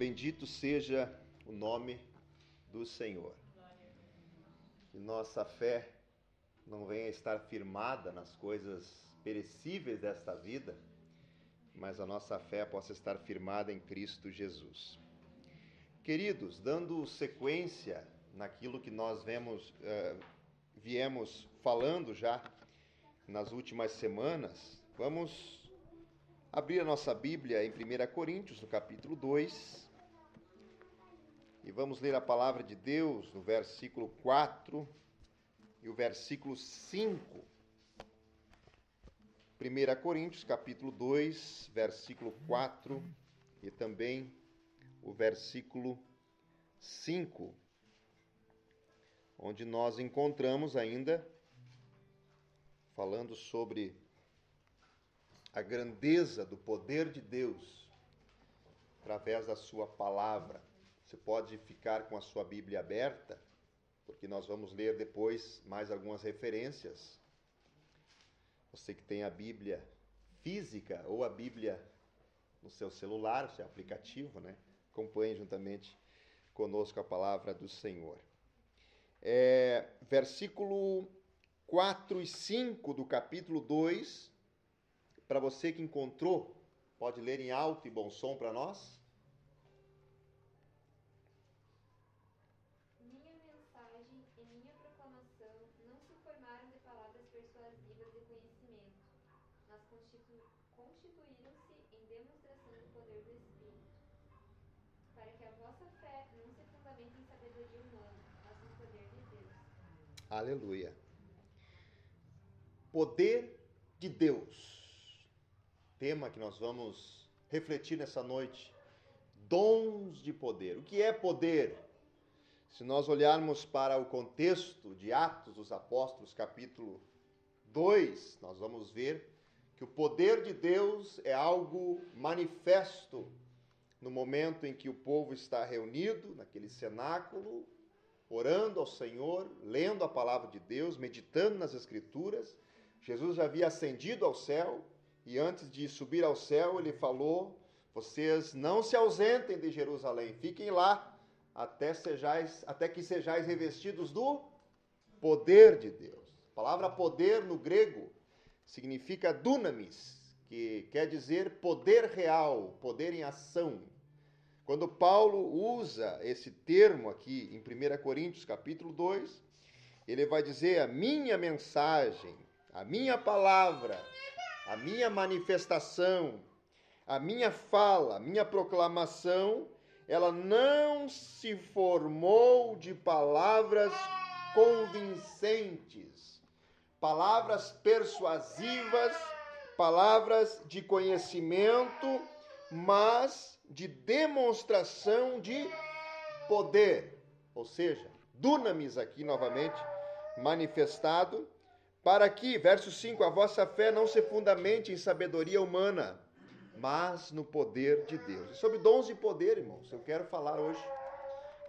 Bendito seja o nome do Senhor. Que nossa fé não venha estar firmada nas coisas perecíveis desta vida, mas a nossa fé possa estar firmada em Cristo Jesus. Queridos, dando sequência naquilo que nós vemos, uh, viemos falando já nas últimas semanas, vamos abrir a nossa Bíblia em 1 Coríntios, no capítulo 2, e vamos ler a palavra de Deus no versículo 4 e o versículo 5. 1 Coríntios, capítulo 2, versículo 4 e também o versículo 5, onde nós encontramos ainda falando sobre a grandeza do poder de Deus através da sua palavra. Você pode ficar com a sua Bíblia aberta, porque nós vamos ler depois mais algumas referências. Você que tem a Bíblia física ou a Bíblia no seu celular, o seu aplicativo, né? Acompanhe juntamente conosco a palavra do Senhor. É, versículo 4 e 5 do capítulo 2, para você que encontrou, pode ler em alto e bom som para nós? Aleluia. Poder de Deus. Tema que nós vamos refletir nessa noite. Dons de poder. O que é poder? Se nós olharmos para o contexto de Atos dos Apóstolos, capítulo 2, nós vamos ver que o poder de Deus é algo manifesto no momento em que o povo está reunido naquele cenáculo, orando ao Senhor, lendo a palavra de Deus, meditando nas Escrituras. Jesus já havia ascendido ao céu e antes de subir ao céu, ele falou: Vocês não se ausentem de Jerusalém, fiquem lá até, sejais, até que sejais revestidos do poder de Deus. A palavra poder no grego significa dunamis, que quer dizer poder real, poder em ação. Quando Paulo usa esse termo aqui em 1 Coríntios capítulo 2, ele vai dizer a minha mensagem, a minha palavra, a minha manifestação, a minha fala, a minha proclamação, ela não se formou de palavras convincentes, palavras persuasivas, palavras de conhecimento, mas de demonstração de poder, ou seja, dunamis aqui novamente manifestado, para que, verso 5, a vossa fé não se fundamente em sabedoria humana, mas no poder de Deus. E sobre dons de poder, irmãos, eu quero falar hoje.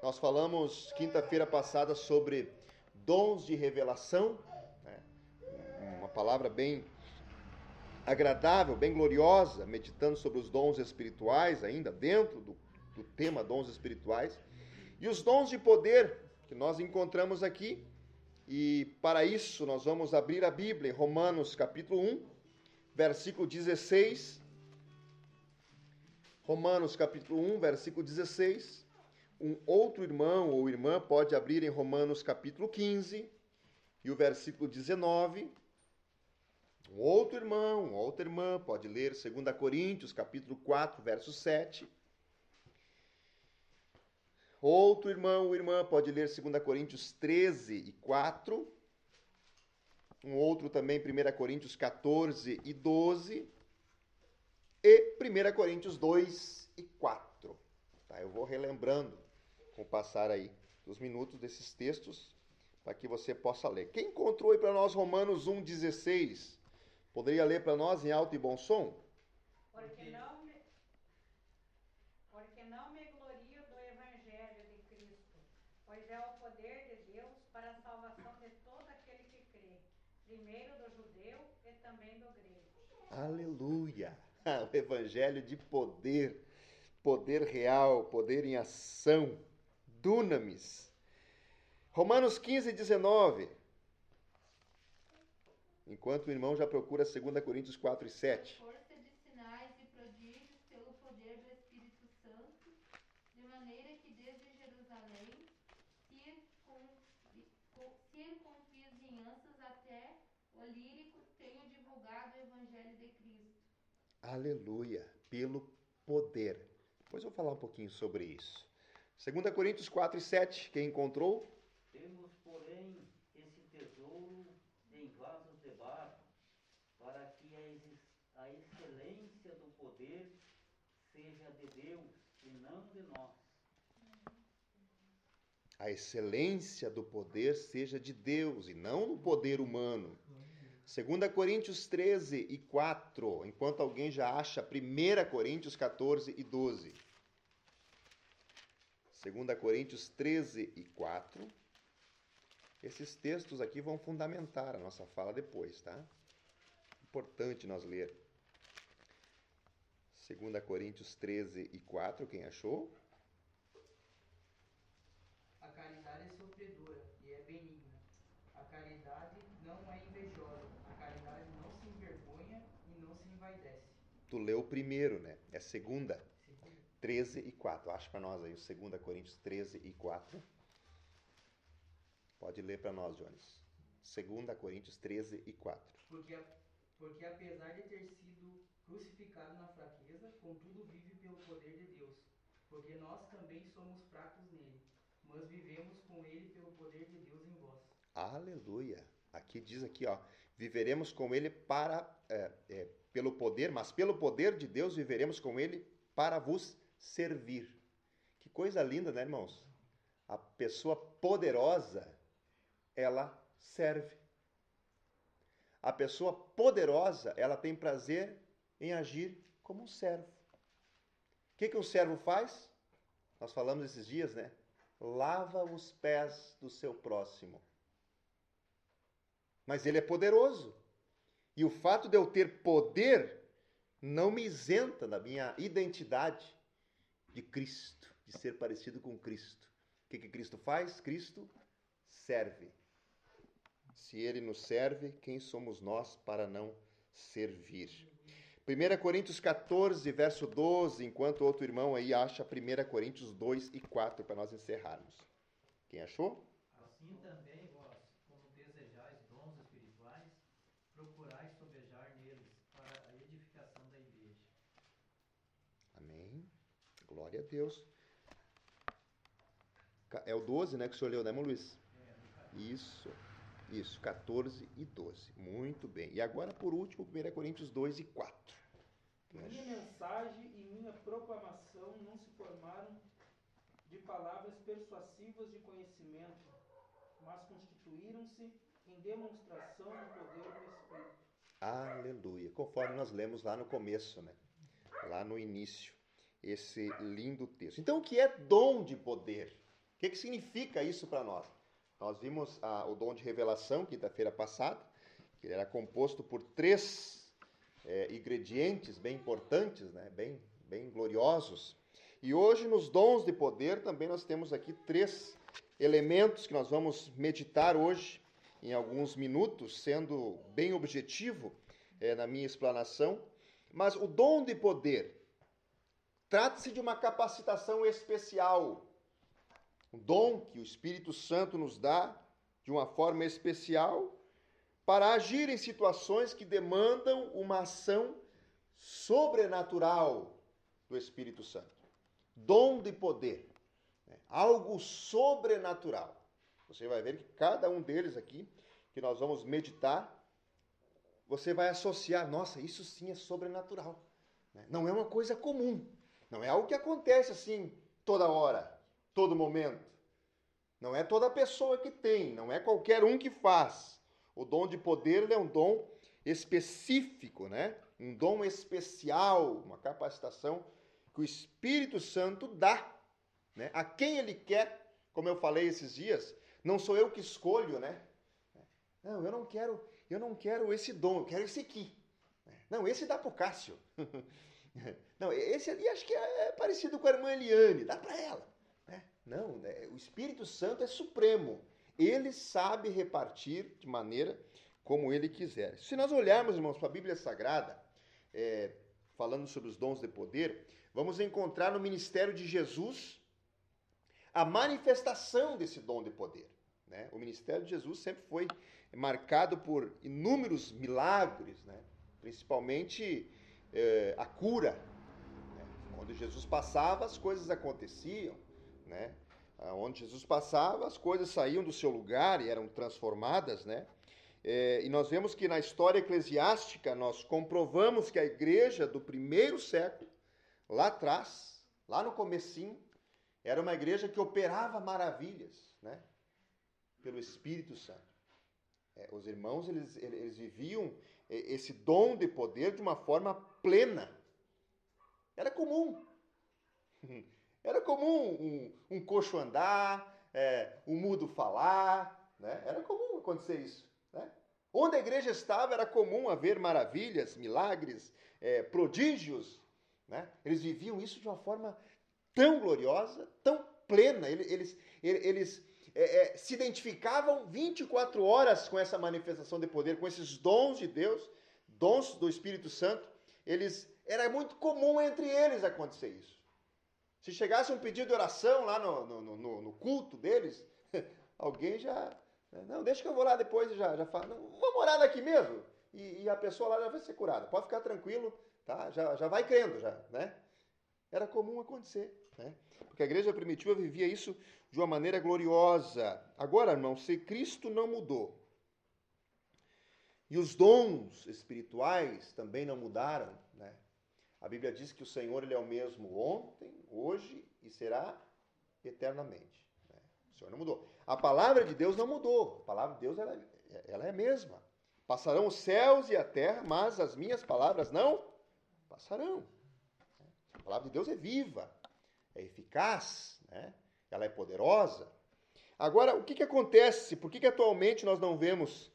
Nós falamos quinta-feira passada sobre dons de revelação, né? uma palavra bem agradável, bem gloriosa, meditando sobre os dons espirituais, ainda dentro do, do tema dons espirituais, e os dons de poder que nós encontramos aqui. E para isso nós vamos abrir a Bíblia Romanos capítulo 1, versículo 16. Romanos capítulo 1, versículo 16. Um outro irmão ou irmã pode abrir em Romanos capítulo 15 e o versículo 19. Um outro irmão, uma outra irmã pode ler 2 Coríntios, capítulo 4, verso 7. Outro irmão ou irmã pode ler 2 Coríntios 13 e 4. Um outro também, 1 Coríntios 14 e 12. E 1 Coríntios 2 e 4. Tá, eu vou relembrando com o passar aí dos minutos desses textos para que você possa ler. Quem encontrou aí para nós Romanos 1,16? Poderia ler para nós em alto e bom som? Porque não, me, porque não me glorio do Evangelho de Cristo, pois é o poder de Deus para a salvação de todo aquele que crê, primeiro do judeu e também do grego. Aleluia! O Evangelho de poder poder real, poder em ação, dunamis. Romanos 15, 19. Enquanto o irmão já procura 2 Coríntios 4 e 7. Força de sinais e prodígios pelo poder do Espírito Santo, de maneira que desde Jerusalém, circunvizinhanças até o lírico, tenho divulgado o Evangelho de Cristo. Aleluia, pelo poder. Depois eu vou falar um pouquinho sobre isso. 2 Coríntios 4 e 7, quem encontrou? Temos, porém, esse tesouro em vasos de barro, para que a, exis- a excelência do poder seja de Deus e não de nós. A excelência do poder seja de Deus e não no poder humano. 2 Coríntios 13 e 4, enquanto alguém já acha 1 Coríntios 14 e 12. 2 Coríntios 13 e 4. Esses textos aqui vão fundamentar a nossa fala depois, tá? Importante nós ler. 2 Coríntios 13 e 4, quem achou? A caridade é sofredora e é benigna. A caridade não é invejosa. A caridade não se envergonha e não se envaidece. Tu leu o primeiro, né? É segunda. Segundo, 13 e 4. Acha para nós aí o 2 Coríntios 13 e 4. Pode ler para nós, Jones. 2 Coríntios 13 e 4. Porque, porque apesar de ter sido crucificado na fraqueza, contudo vive pelo poder de Deus. Porque nós também somos fracos nele, mas vivemos com ele pelo poder de Deus em vós. Aleluia. Aqui diz aqui, ó, viveremos com ele para é, é, pelo poder, mas pelo poder de Deus viveremos com ele para vos servir. Que coisa linda, né, irmãos? A pessoa poderosa, ela serve. A pessoa poderosa, ela tem prazer em agir como um servo. O que, que um servo faz? Nós falamos esses dias, né? Lava os pés do seu próximo. Mas ele é poderoso. E o fato de eu ter poder não me isenta da minha identidade de Cristo, de ser parecido com Cristo. O que, que Cristo faz? Cristo serve. Se ele nos serve, quem somos nós para não servir? 1 Coríntios 14, verso 12, enquanto outro irmão aí acha 1 Coríntios 2 e 4 para nós encerrarmos. Quem achou? Assim também vós, como desejais dons espirituais, procurais sobejar neles para a edificação da igreja. Amém. Glória a Deus. É o 12, né, que o senhor leu, né, irmão Luiz? Isso. Isso, 14 e 12. Muito bem. E agora, por último, 1 Coríntios 2 e 4. Quem Minha mensagem e minha proclamação não se formaram de palavras persuasivas de conhecimento, mas constituíram-se em demonstração do poder do Espírito. Aleluia. Conforme nós lemos lá no começo, né? Lá no início. Esse lindo texto. Então, o que é dom de poder? O que, que significa isso para nós? Nós vimos ah, o dom de revelação, quinta-feira passada, que era composto por três eh, ingredientes bem importantes, né? bem, bem gloriosos. E hoje, nos dons de poder, também nós temos aqui três elementos que nós vamos meditar hoje, em alguns minutos, sendo bem objetivo eh, na minha explanação. Mas o dom de poder trata-se de uma capacitação especial um dom que o Espírito Santo nos dá de uma forma especial para agir em situações que demandam uma ação sobrenatural do Espírito Santo. Dom de poder, né? algo sobrenatural. Você vai ver que cada um deles aqui, que nós vamos meditar, você vai associar, nossa, isso sim é sobrenatural. né? Não é uma coisa comum, não é algo que acontece assim toda hora todo momento. Não é toda pessoa que tem, não é qualquer um que faz. O dom de poder é um dom específico, né? Um dom especial, uma capacitação que o Espírito Santo dá, né? A quem ele quer, como eu falei esses dias, não sou eu que escolho, né? Não, eu não quero, eu não quero esse dom, eu quero esse aqui. Não, esse dá para o Cássio. Não, esse ali acho que é, é parecido com a irmã Eliane, dá para ela. Né? Não, né? o Espírito Santo é supremo. Ele sabe repartir de maneira como ele quiser. Se nós olharmos, irmãos, para a Bíblia Sagrada, é, falando sobre os dons de poder, vamos encontrar no ministério de Jesus a manifestação desse dom de poder. Né? O ministério de Jesus sempre foi marcado por inúmeros milagres, né? principalmente é, a cura. Né? Quando Jesus passava, as coisas aconteciam. Né? Onde Jesus passava, as coisas saíam do seu lugar e eram transformadas. Né? É, e nós vemos que na história eclesiástica nós comprovamos que a igreja do primeiro século, lá atrás, lá no comecinho, era uma igreja que operava maravilhas, né? Pelo Espírito Santo. É, os irmãos, eles, eles viviam esse dom de poder de uma forma plena. Era comum. Era comum um, um coxo andar, é, um mudo falar, né? Era comum acontecer isso. Né? Onde a igreja estava era comum haver maravilhas, milagres, é, prodígios. Né? Eles viviam isso de uma forma tão gloriosa, tão plena. Eles, eles, eles é, é, se identificavam 24 horas com essa manifestação de poder, com esses dons de Deus, dons do Espírito Santo. Eles era muito comum entre eles acontecer isso. Se chegasse um pedido de oração lá no, no, no, no culto deles, alguém já. Não, deixa que eu vou lá depois e já, já falo. vamos orar daqui mesmo. E, e, a pessoa lá já vai ser curada. Pode ficar tranquilo, tá? Já, já vai crendo, já, né? Era comum acontecer. Né? Porque a igreja primitiva vivia isso de uma maneira gloriosa. Agora, irmão, se Cristo não mudou, e os dons espirituais também não mudaram, né? A Bíblia diz que o Senhor ele é o mesmo ontem, hoje e será eternamente. Né? O Senhor não mudou. A palavra de Deus não mudou. A palavra de Deus ela, ela é a mesma. Passarão os céus e a terra, mas as minhas palavras não passarão. A palavra de Deus é viva, é eficaz, né? ela é poderosa. Agora, o que, que acontece? Por que, que atualmente nós não vemos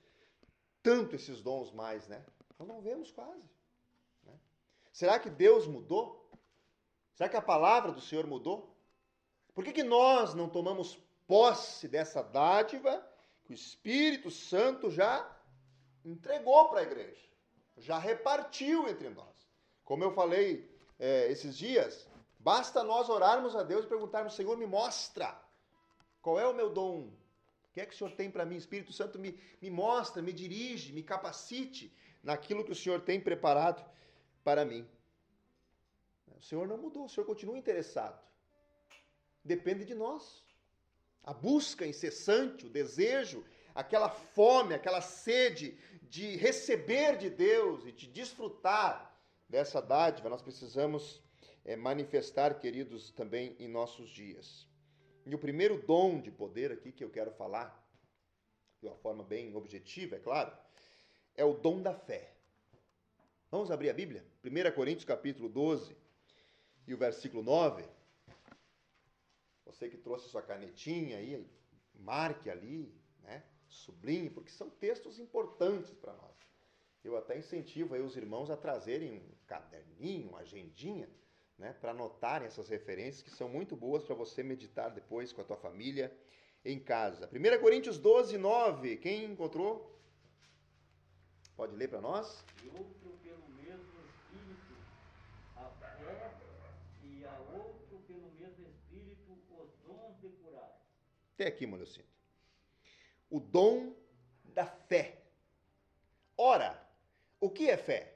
tanto esses dons mais? Né? Nós não vemos quase. Né? Será que Deus mudou? Será que a palavra do Senhor mudou? Por que, que nós não tomamos posse dessa dádiva que o Espírito Santo já entregou para a igreja? Já repartiu entre nós. Como eu falei é, esses dias, basta nós orarmos a Deus e perguntarmos: Senhor, me mostra qual é o meu dom. Que é que o Senhor tem para mim? Espírito Santo me, me mostra, me dirige, me capacite naquilo que o Senhor tem preparado para mim. O Senhor não mudou, o Senhor continua interessado. Depende de nós. A busca incessante, o desejo, aquela fome, aquela sede de receber de Deus e de desfrutar dessa dádiva nós precisamos é, manifestar, queridos, também em nossos dias. E o primeiro dom de poder aqui que eu quero falar, de uma forma bem objetiva, é claro, é o dom da fé. Vamos abrir a Bíblia? 1 Coríntios capítulo 12 e o versículo 9. Você que trouxe sua canetinha aí, marque ali, né? Sublinhe, porque são textos importantes para nós. Eu até incentivo aí os irmãos a trazerem um caderninho, uma agendinha, né, para anotarem essas referências que são muito boas para você meditar depois com a tua família em casa. 1 Coríntios 12, 9. Quem encontrou? Pode ler para nós? E outro pelo mesmo Espírito a fé, e a outro pelo mesmo Espírito os dons de curar. Até aqui, Molhocinto. O dom da fé. Ora, o que é fé?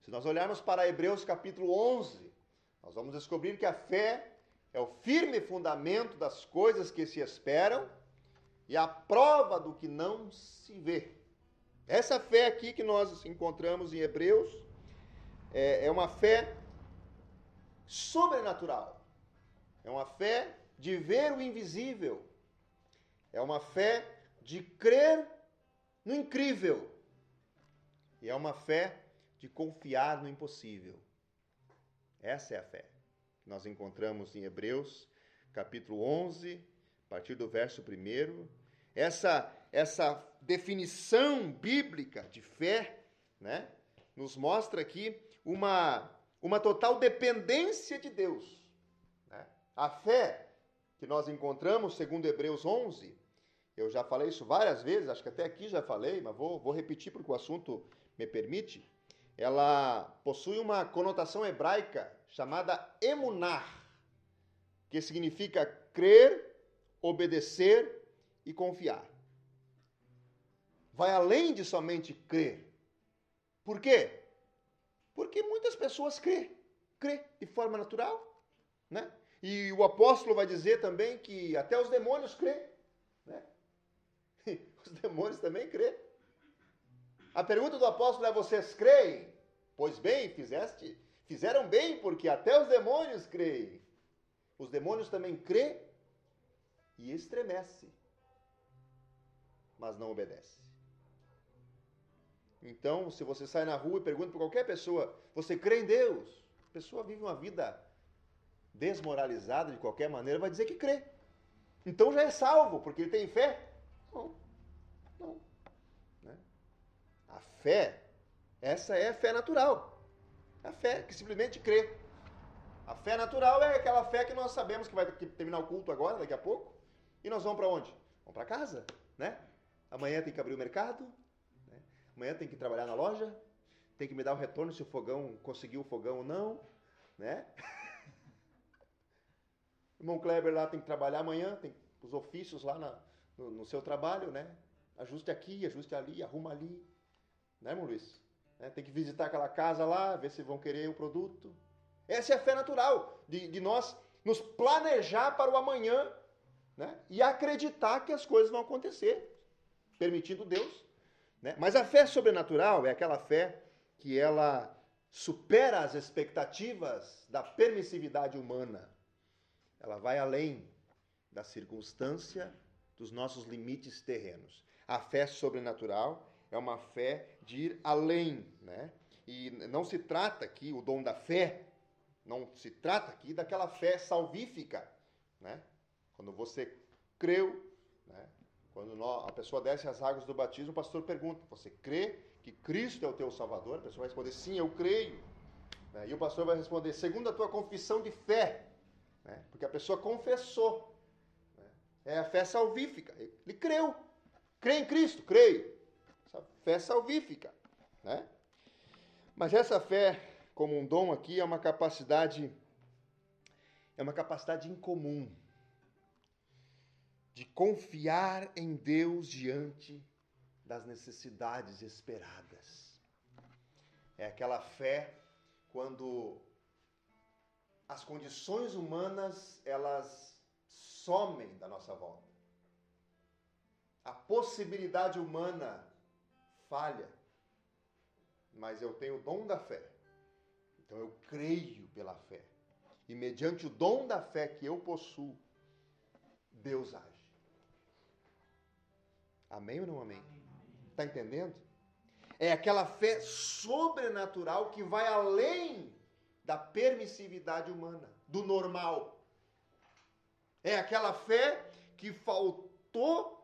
Se nós olharmos para Hebreus capítulo 11, nós vamos descobrir que a fé é o firme fundamento das coisas que se esperam e a prova do que não se vê. Essa fé aqui que nós encontramos em Hebreus é, é uma fé sobrenatural. É uma fé de ver o invisível. É uma fé de crer no incrível. E é uma fé de confiar no impossível. Essa é a fé que nós encontramos em Hebreus, capítulo 11, a partir do verso 1. Essa, essa definição bíblica de fé né, nos mostra aqui uma, uma total dependência de Deus. Né? A fé que nós encontramos, segundo Hebreus 11, eu já falei isso várias vezes, acho que até aqui já falei, mas vou, vou repetir porque o assunto me permite. Ela possui uma conotação hebraica chamada emunar, que significa crer, obedecer e confiar. Vai além de somente crer. Por quê? Porque muitas pessoas crê, crê de forma natural, né? E o apóstolo vai dizer também que até os demônios crê, né? Os demônios também crê. A pergunta do apóstolo é: vocês creem? Pois bem, fizeste, fizeram bem, porque até os demônios creem. Os demônios também crê e estremece, mas não obedece. Então, se você sai na rua e pergunta para qualquer pessoa, você crê em Deus? A pessoa vive uma vida desmoralizada de qualquer maneira, vai dizer que crê. Então já é salvo, porque ele tem fé? Não. Não. Fé, essa é a fé natural. A fé que simplesmente crê. A fé natural é aquela fé que nós sabemos que vai terminar o culto agora, daqui a pouco. E nós vamos para onde? Vamos para casa, né? Amanhã tem que abrir o mercado, né? amanhã tem que trabalhar na loja, tem que me dar o retorno se o fogão conseguiu o fogão ou não, né? Irmão Kleber lá tem que trabalhar amanhã, tem os ofícios lá na, no, no, seu trabalho, né? Ajuste aqui, ajuste ali, arruma ali, né, Luiz? É, tem que visitar aquela casa lá, ver se vão querer o produto. Essa é a fé natural, de, de nós nos planejar para o amanhã né? e acreditar que as coisas vão acontecer, permitindo Deus. Né? Mas a fé sobrenatural é aquela fé que ela supera as expectativas da permissividade humana. Ela vai além da circunstância dos nossos limites terrenos. A fé sobrenatural é uma fé de ir além, né? E não se trata aqui o dom da fé, não se trata aqui daquela fé salvífica, né? Quando você creu, né? quando a pessoa desce as águas do batismo, o pastor pergunta: Você crê que Cristo é o teu Salvador? A pessoa vai responder: Sim, eu creio. Né? E o pastor vai responder: Segundo a tua confissão de fé, né? porque a pessoa confessou. Né? É a fé salvífica. Ele creu. Crê em Cristo? Creio. Fé salvífica. Né? Mas essa fé, como um dom aqui, é uma capacidade, é uma capacidade incomum de confiar em Deus diante das necessidades esperadas. É aquela fé quando as condições humanas elas somem da nossa volta. A possibilidade humana falha, mas eu tenho o dom da fé. Então eu creio pela fé. E mediante o dom da fé que eu possuo, Deus age. Amém ou não amém? Está entendendo? É aquela fé sobrenatural que vai além da permissividade humana, do normal. É aquela fé que faltou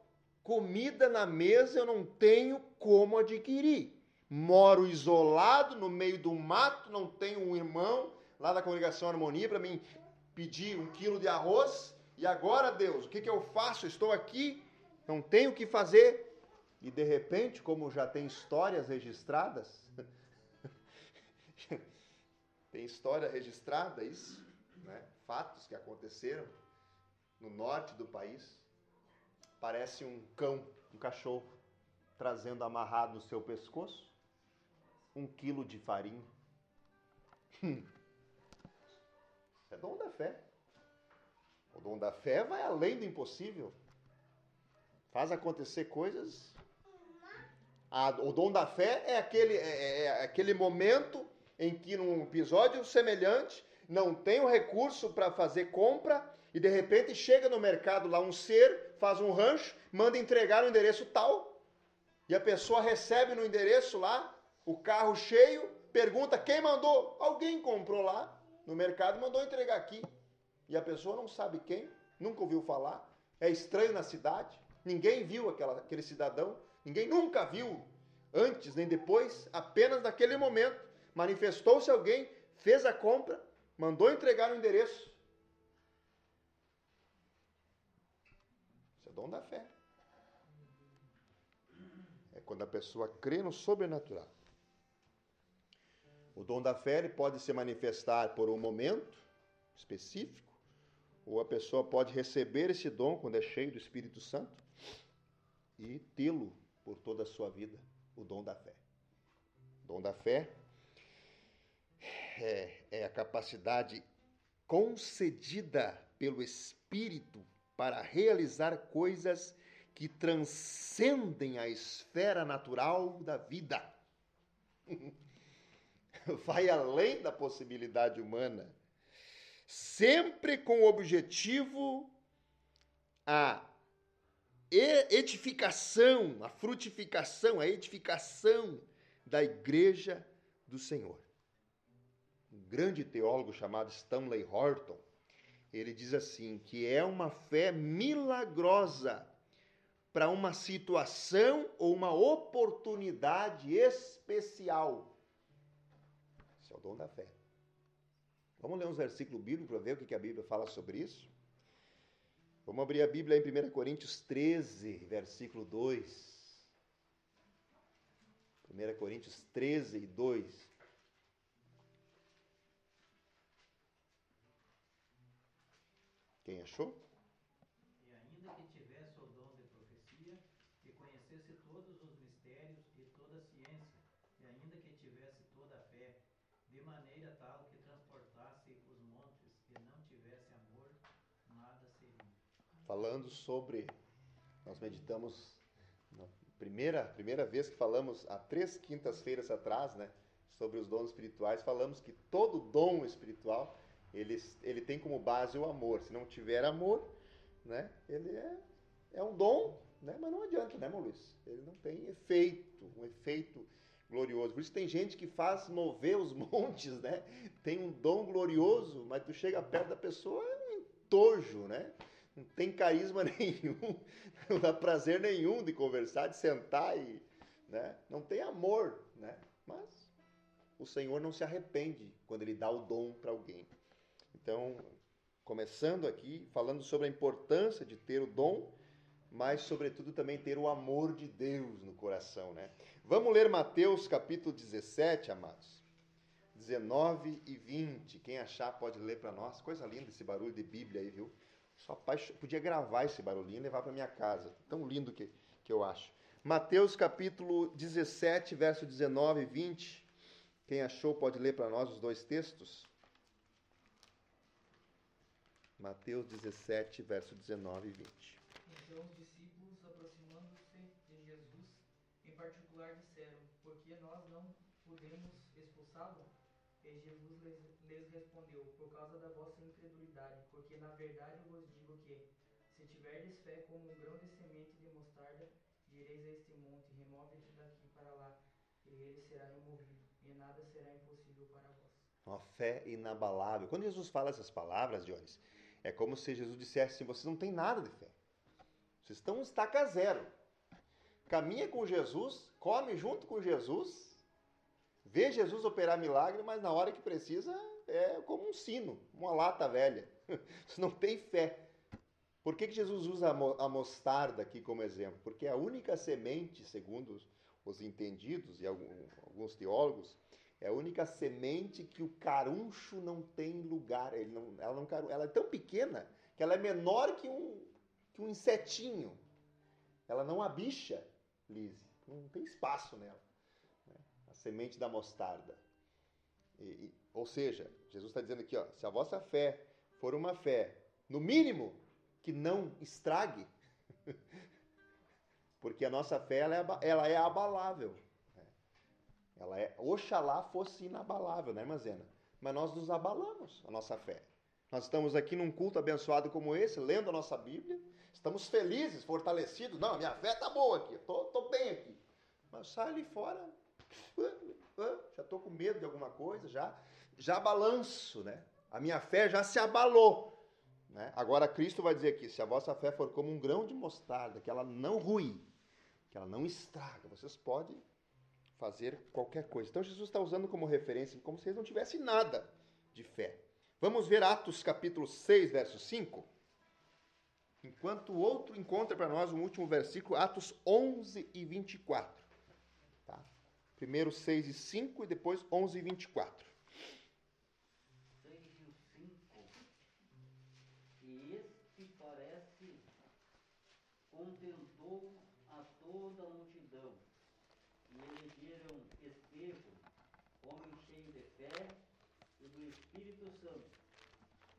comida na mesa, eu não tenho como adquirir. Moro isolado no meio do mato, não tenho um irmão lá da congregação Harmonia para mim pedir um quilo de arroz. E agora, Deus, o que, que eu faço? estou aqui não tem o que fazer. E de repente, como já tem histórias registradas, tem história registrada isso, né? fatos que aconteceram no norte do país. Parece um cão, um cachorro, trazendo amarrado no seu pescoço um quilo de farinha. é dom da fé. O dom da fé vai além do impossível faz acontecer coisas. A, o dom da fé é aquele, é, é, é aquele momento em que, num episódio semelhante, não tem o recurso para fazer compra e de repente chega no mercado lá um ser, faz um rancho, manda entregar no endereço tal e a pessoa recebe no endereço lá o carro cheio, pergunta quem mandou? Alguém comprou lá no mercado mandou entregar aqui. E a pessoa não sabe quem, nunca ouviu falar, é estranho na cidade. Ninguém viu aquela, aquele cidadão, ninguém nunca viu, antes nem depois, apenas naquele momento, manifestou-se alguém, fez a compra, mandou entregar no endereço. Dom da fé. É quando a pessoa crê no sobrenatural. O dom da fé ele pode se manifestar por um momento específico, ou a pessoa pode receber esse dom quando é cheio do Espírito Santo e tê-lo por toda a sua vida, o dom da fé. O dom da fé é, é a capacidade concedida pelo Espírito para realizar coisas que transcendem a esfera natural da vida. Vai além da possibilidade humana, sempre com o objetivo a edificação, a frutificação, a edificação da igreja do Senhor. Um grande teólogo chamado Stanley Horton, ele diz assim que é uma fé milagrosa para uma situação ou uma oportunidade especial. Esse é o dom da fé. Vamos ler uns versículos bíblicos para ver o que a Bíblia fala sobre isso? Vamos abrir a Bíblia em 1 Coríntios 13, versículo 2. 1 Coríntios 13 e 2. Quem achou? E ainda que tivesse o dom de profecia, e conhecesse todos os mistérios e toda a ciência, e ainda que tivesse toda a fé, de maneira tal que transportasse os montes, e não tivesse amor, nada seria. Falando sobre, nós meditamos na primeira, primeira vez que falamos há três quintas-feiras atrás, né, sobre os dons espirituais, falamos que todo dom espiritual ele, ele tem como base o amor. Se não tiver amor, né, ele é, é um dom, né, mas não adianta, né, Luiz? Ele não tem efeito, um efeito glorioso. Por isso tem gente que faz mover os montes, né? Tem um dom glorioso, mas tu chega perto da pessoa, é um entojo, né? Não tem carisma nenhum, não dá prazer nenhum de conversar, de sentar e, né? Não tem amor, né? Mas o Senhor não se arrepende quando ele dá o dom para alguém. Então, começando aqui, falando sobre a importância de ter o dom, mas, sobretudo, também ter o amor de Deus no coração, né? Vamos ler Mateus capítulo 17, amados. 19 e 20. Quem achar pode ler para nós. Coisa linda esse barulho de Bíblia aí, viu? Só podia gravar esse barulhinho e levar para minha casa. Tão lindo que, que eu acho. Mateus capítulo 17, verso 19 e 20. Quem achou pode ler para nós os dois textos. Mateus 17, verso 19 e 20. Então os discípulos, aproximando-se de Jesus, em particular disseram: Por que nós não podemos expulsá-lo? E Jesus lhes, lhes respondeu: Por causa da vossa incredulidade, porque na verdade eu vos digo que, se tiverdes fé como um grão de semente de mostarda, direis a este monte: Remove-te daqui para lá, e ele será removido, e nada será impossível para vós. Uma fé inabalável. Quando Jesus fala essas palavras, Jones, é como se Jesus dissesse assim: vocês não têm nada de fé. Vocês estão estaca zero. Caminha com Jesus, come junto com Jesus, vê Jesus operar milagre, mas na hora que precisa é como um sino, uma lata velha. Você não tem fé. Por que, que Jesus usa a mostarda aqui como exemplo? Porque é a única semente, segundo os entendidos e alguns teólogos, é a única semente que o caruncho não tem lugar. Ele não, ela, não, ela é tão pequena que ela é menor que um, que um insetinho. Ela não abicha, Lise. Não tem espaço nela. Né? A semente da mostarda. E, e, ou seja, Jesus está dizendo aqui, ó, se a vossa fé for uma fé, no mínimo, que não estrague, porque a nossa fé ela é, ela é abalável. Ela é, oxalá fosse inabalável, né, Mazena? Mas nós nos abalamos, a nossa fé. Nós estamos aqui num culto abençoado como esse, lendo a nossa Bíblia, estamos felizes, fortalecidos. Não, minha fé está boa aqui, tô, tô bem aqui. Mas sai ali fora, já estou com medo de alguma coisa, já, já balanço, né? A minha fé já se abalou. Né? Agora Cristo vai dizer aqui: se a vossa fé for como um grão de mostarda, que ela não rui, que ela não estraga, vocês podem fazer qualquer coisa. Então Jesus está usando como referência como se eles não tivessem nada. de fé. Vamos ver Atos capítulo 6, verso 5. Enquanto o outro encontra para nós um último versículo, Atos 11 e 24. Tá? Primeiro 6 e 5 e depois 11 e 24. 6 e o 5. E este parece contentou a toda a multidão. E elegeram Estevão, homem cheio de fé e do Espírito Santo,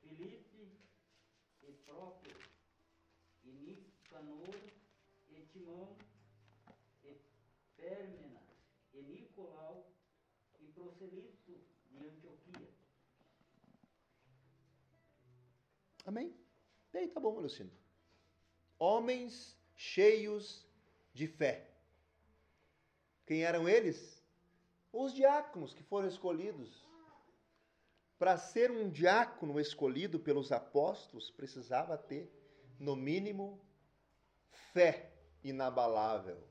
Filipe e Próprio, e Nicanor e Timão, e Pérmena e Nicolau, e de Antioquia. Amém? Daí tá bom, Lucindo. Homens cheios de fé. Quem eram eles? Os diáconos que foram escolhidos. Para ser um diácono escolhido pelos apóstolos, precisava ter, no mínimo, fé inabalável.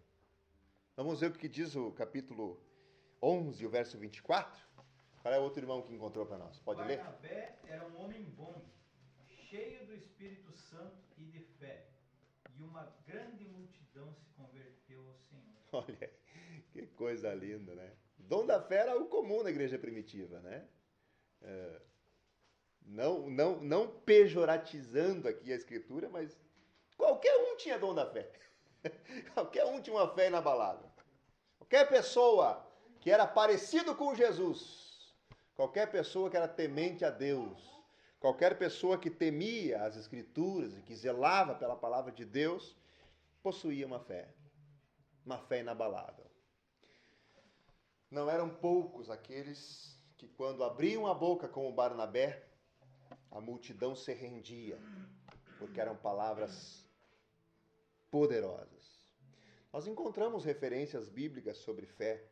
Vamos ver o que diz o capítulo 11, o verso 24? Qual é o outro irmão que encontrou para nós? Pode ler? Barnabé era um homem bom, cheio do Espírito Santo e de fé, e uma grande multidão se converteu ao Senhor. Olha, que coisa linda, né? Dom da fé era o comum na igreja primitiva, né? É, não, não, não pejoratizando aqui a escritura, mas qualquer um tinha dom da fé. qualquer um tinha uma fé inabalável. Qualquer pessoa que era parecido com Jesus, qualquer pessoa que era temente a Deus, qualquer pessoa que temia as escrituras e que zelava pela palavra de Deus, possuía uma fé, uma fé inabalável. Não eram poucos aqueles que, quando abriam a boca como Barnabé, a multidão se rendia, porque eram palavras poderosas. Nós encontramos referências bíblicas sobre fé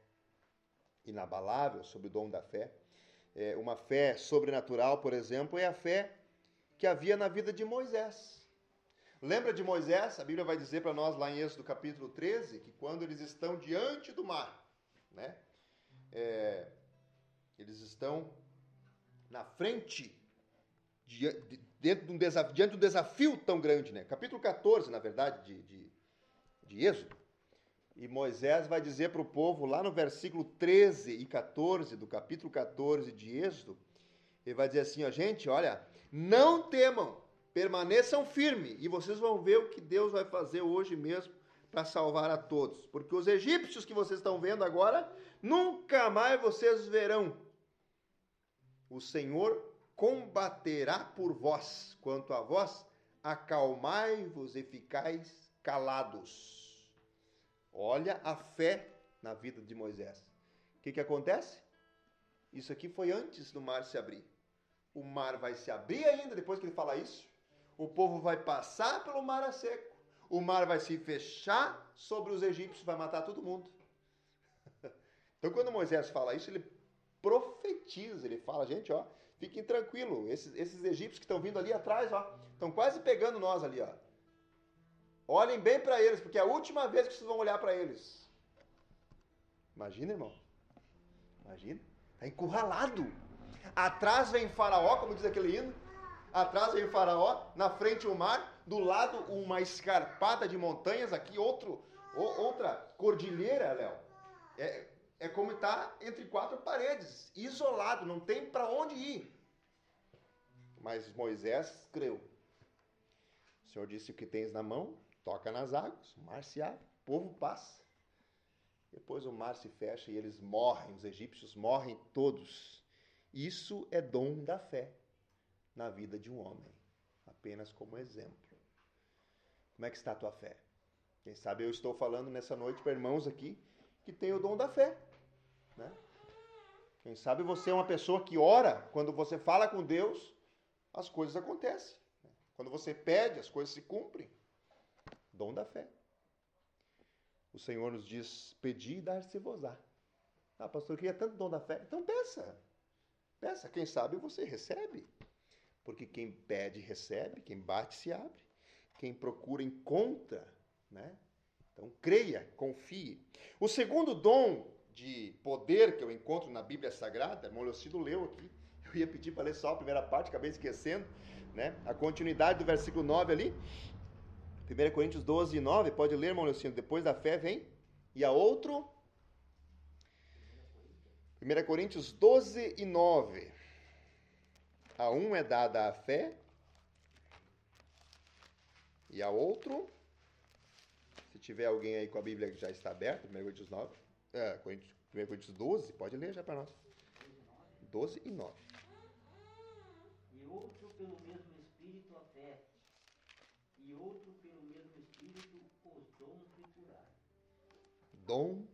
inabalável, sobre o dom da fé. É, uma fé sobrenatural, por exemplo, é a fé que havia na vida de Moisés. Lembra de Moisés? A Bíblia vai dizer para nós lá em Êxodo capítulo 13 que quando eles estão diante do mar, né? É, eles estão na frente, dentro de um desafio, diante de um desafio tão grande, né? Capítulo 14, na verdade, de, de, de Êxodo. E Moisés vai dizer para o povo, lá no versículo 13 e 14 do capítulo 14 de Êxodo, ele vai dizer assim, ó, gente, olha, não temam, permaneçam firmes, e vocês vão ver o que Deus vai fazer hoje mesmo para salvar a todos. Porque os egípcios que vocês estão vendo agora, nunca mais vocês verão. O Senhor combaterá por vós, quanto a vós, acalmai-vos e ficais calados. Olha a fé na vida de Moisés. O que, que acontece? Isso aqui foi antes do mar se abrir. O mar vai se abrir ainda depois que ele fala isso. O povo vai passar pelo mar a seco. O mar vai se fechar sobre os egípcios, vai matar todo mundo. Então, quando Moisés fala isso, ele profetiza, ele fala, gente, ó, fiquem tranquilos, esses, esses egípcios que estão vindo ali atrás, ó, estão quase pegando nós ali, ó. Olhem bem para eles, porque é a última vez que vocês vão olhar para eles. Imagina, irmão. Imagina. Está encurralado. Atrás vem Faraó, como diz aquele hino. Atrás vem Faraó, na frente o mar, do lado uma escarpada de montanhas, aqui outro, outra cordilheira, Léo. É, é como estar tá entre quatro paredes, isolado, não tem para onde ir. Mas Moisés creu. O Senhor disse: O que tens na mão, toca nas águas, o mar se abre, o povo passa. Depois o mar se fecha e eles morrem, os egípcios morrem todos. Isso é dom da fé na vida de um homem, apenas como exemplo. Como é que está a tua fé? Quem sabe eu estou falando nessa noite para irmãos aqui que tem o dom da fé. Né? Quem sabe você é uma pessoa que ora, quando você fala com Deus, as coisas acontecem. Quando você pede, as coisas se cumprem. Dom da fé. O Senhor nos diz: pedi e dar-se-vos-á. Ah, pastor, eu queria tanto dom da fé. Então peça. Peça. Quem sabe você recebe. Porque quem pede, recebe. Quem bate, se abre. Quem procura, encontra. Né? Então creia, confie. O segundo dom de poder que eu encontro na Bíblia Sagrada, irmão leu aqui, Eu ia pedir para ler só a primeira parte, acabei esquecendo, né? A continuidade do versículo 9 ali. 1 Coríntios 12, 9, pode ler, irmão Leocino, depois da fé vem. E a outro, 1 Coríntios 12 e 9. A um é dada a fé, e a outro, se tiver alguém aí com a Bíblia que já está aberta, 1 Coríntios 9, é, 1 Coríntios 12, pode ler já para nós. 12 e 9. E outro pelo mesmo Espírito a fé, e outro pelo mesmo Espírito os dons de curar. Dom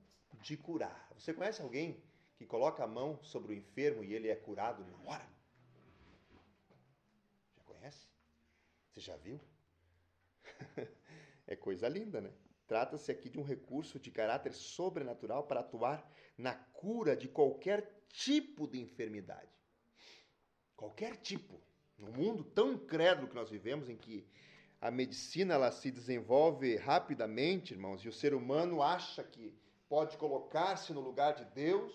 de curar. Você conhece alguém que coloca a mão sobre o enfermo e ele é curado na hora? Já conhece? Você já viu? é coisa linda, né? Trata-se aqui de um recurso de caráter sobrenatural para atuar na cura de qualquer tipo de enfermidade. Qualquer tipo. No mundo tão incrédulo que nós vivemos, em que a medicina ela se desenvolve rapidamente, irmãos, e o ser humano acha que pode colocar-se no lugar de Deus,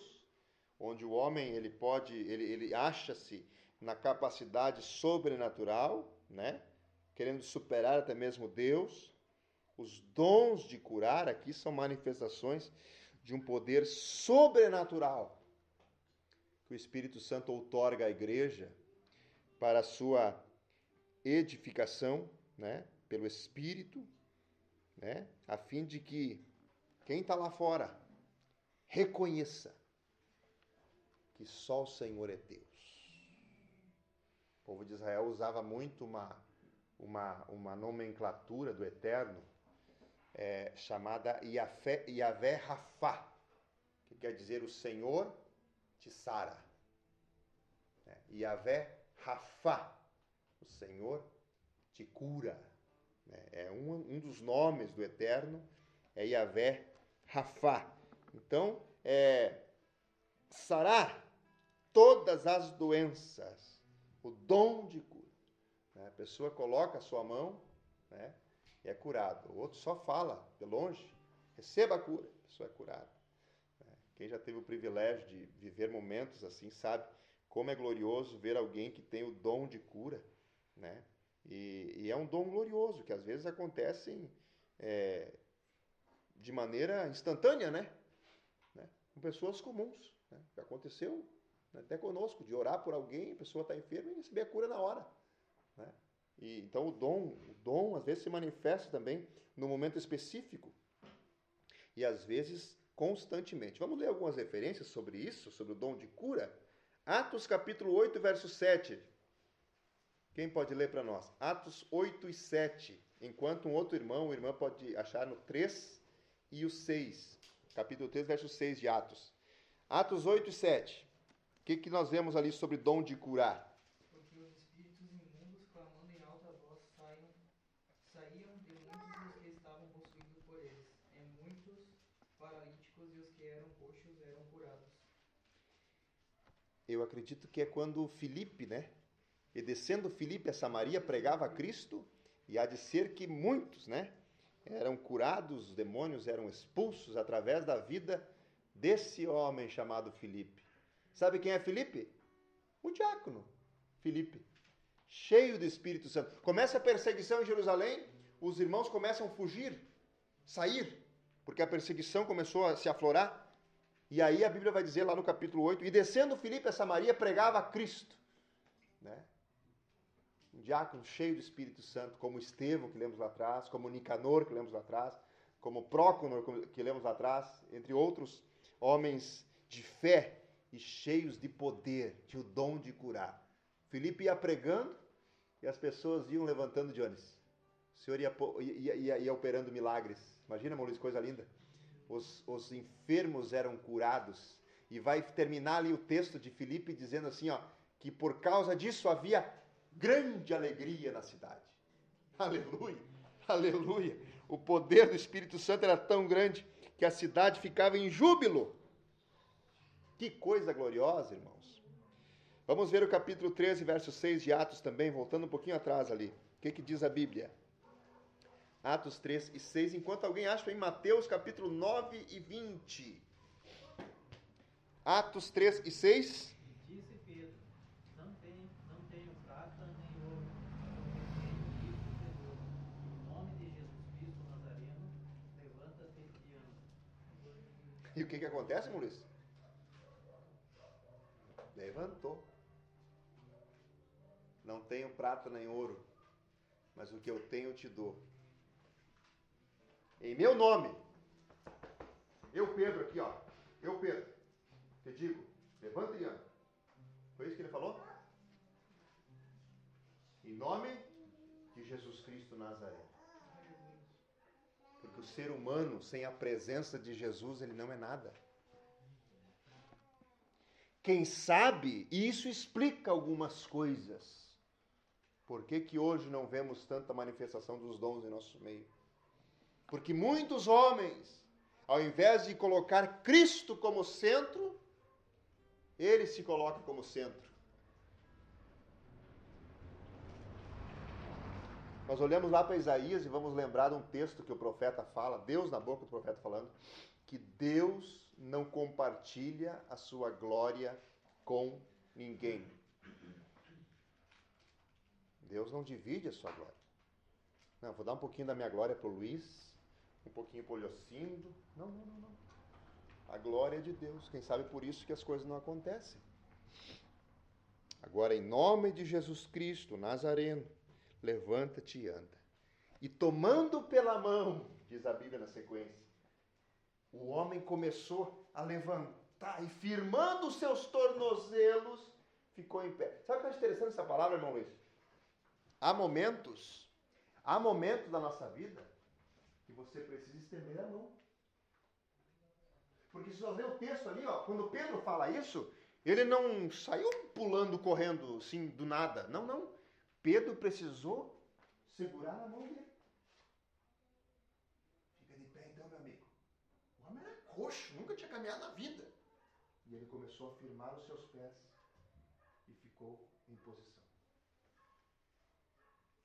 onde o homem ele pode, ele, ele acha-se na capacidade sobrenatural, né? Querendo superar até mesmo Deus. Os dons de curar aqui são manifestações de um poder sobrenatural que o Espírito Santo outorga à igreja para a sua edificação, né, pelo Espírito, né, a fim de que quem está lá fora reconheça que só o Senhor é Deus. O povo de Israel usava muito uma, uma, uma nomenclatura do Eterno é, chamada Yahvé, Yahvé Rafá, que quer dizer o Senhor te sara. É, Yahvé Rafá, o Senhor te cura. É, é um, um dos nomes do Eterno, é Yahvé Rafá. Então, é, sarar todas as doenças, o dom de cura. Né? A pessoa coloca a sua mão né, e é curado. O outro só fala de longe, receba a cura, a pessoa é curada. Né? Quem já teve o privilégio de viver momentos assim sabe como é glorioso ver alguém que tem o dom de cura, né? E, e é um dom glorioso que às vezes acontece é, de maneira instantânea, né? né? Com pessoas comuns. Né? Aconteceu né? até conosco, de orar por alguém, a pessoa está enferma e receber a cura na hora. Né? E, então o dom, o dom às vezes se manifesta também no momento específico e às vezes constantemente. Vamos ler algumas referências sobre isso, sobre o dom de cura? Atos capítulo 8, verso 7. Quem pode ler para nós? Atos 8 e 7. Enquanto um outro irmão, o irmão pode achar no 3 e o 6. Capítulo 3, verso 6 de Atos. Atos 8 e 7. O que, que nós vemos ali sobre dom de curar? Porque os espíritos imundos, clamando em alta voz, saíam, saíam de muitos dos que estavam possuídos por eles. E muitos paralíticos e os que eram coxos eram curados. Eu acredito que é quando Filipe, né? E descendo Filipe a Samaria, pregava a Cristo, e há de ser que muitos, né? Eram curados, os demônios eram expulsos através da vida desse homem chamado Filipe. Sabe quem é Filipe? O diácono Filipe, cheio do Espírito Santo. Começa a perseguição em Jerusalém, os irmãos começam a fugir, sair, porque a perseguição começou a se aflorar. E aí a Bíblia vai dizer lá no capítulo 8: E descendo Filipe a Samaria, pregava a Cristo. Né? Um diácono cheio do Espírito Santo, como Estevão, que lemos lá atrás, como Nicanor, que lemos lá atrás, como Próconor, que lemos lá atrás, entre outros homens de fé e cheios de poder, tinha o dom de curar. Filipe ia pregando e as pessoas iam levantando de. O Senhor ia, ia, ia, ia operando milagres. Imagina, Maurício, coisa linda. Os, os enfermos eram curados. E vai terminar ali o texto de Filipe dizendo assim, ó, que por causa disso havia grande alegria na cidade. Aleluia, aleluia. O poder do Espírito Santo era tão grande que a cidade ficava em júbilo. Que coisa gloriosa, irmãos. Vamos ver o capítulo 13, verso 6 de Atos também, voltando um pouquinho atrás ali. O que, que diz a Bíblia? Atos 3 e 6, enquanto alguém acha em Mateus capítulo 9 e 20. Atos 3 e 6. E o que, que acontece, Maurício? Levantou. Não tenho prata nem ouro, mas o que eu tenho eu te dou. Em meu nome. Eu, Pedro, aqui, ó. Eu, Pedro, te digo, levanta e anda. Foi isso que ele falou? Em nome de Jesus Cristo Nazareno. Porque o ser humano, sem a presença de Jesus, ele não é nada. Quem sabe, e isso explica algumas coisas. Por que, que hoje não vemos tanta manifestação dos dons em nosso meio? Porque muitos homens, ao invés de colocar Cristo como centro, ele se coloca como centro. Nós olhamos lá para Isaías e vamos lembrar de um texto que o profeta fala, Deus na boca do profeta falando, que Deus não compartilha a sua glória com ninguém. Deus não divide a sua glória. Não, vou dar um pouquinho da minha glória para o Luiz, um pouquinho para o Leocindo. Não, não, não, não. A glória é de Deus. Quem sabe por isso que as coisas não acontecem. Agora, em nome de Jesus Cristo, Nazareno, levanta-te e anda. E tomando pela mão, diz a Bíblia na sequência, o homem começou a levantar e firmando os seus tornozelos, ficou em pé. Sabe o que é interessante essa palavra, irmão Luiz? Há momentos, há momentos da nossa vida que você precisa estender a mão. Porque se você ler o texto ali, ó, quando Pedro fala isso, ele não saiu pulando, correndo, assim, do nada. Não, não. Pedro precisou segurar na mão dele. Fica de pé então, meu amigo. O homem era coxo, nunca tinha caminhado na vida. E ele começou a firmar os seus pés e ficou em posição.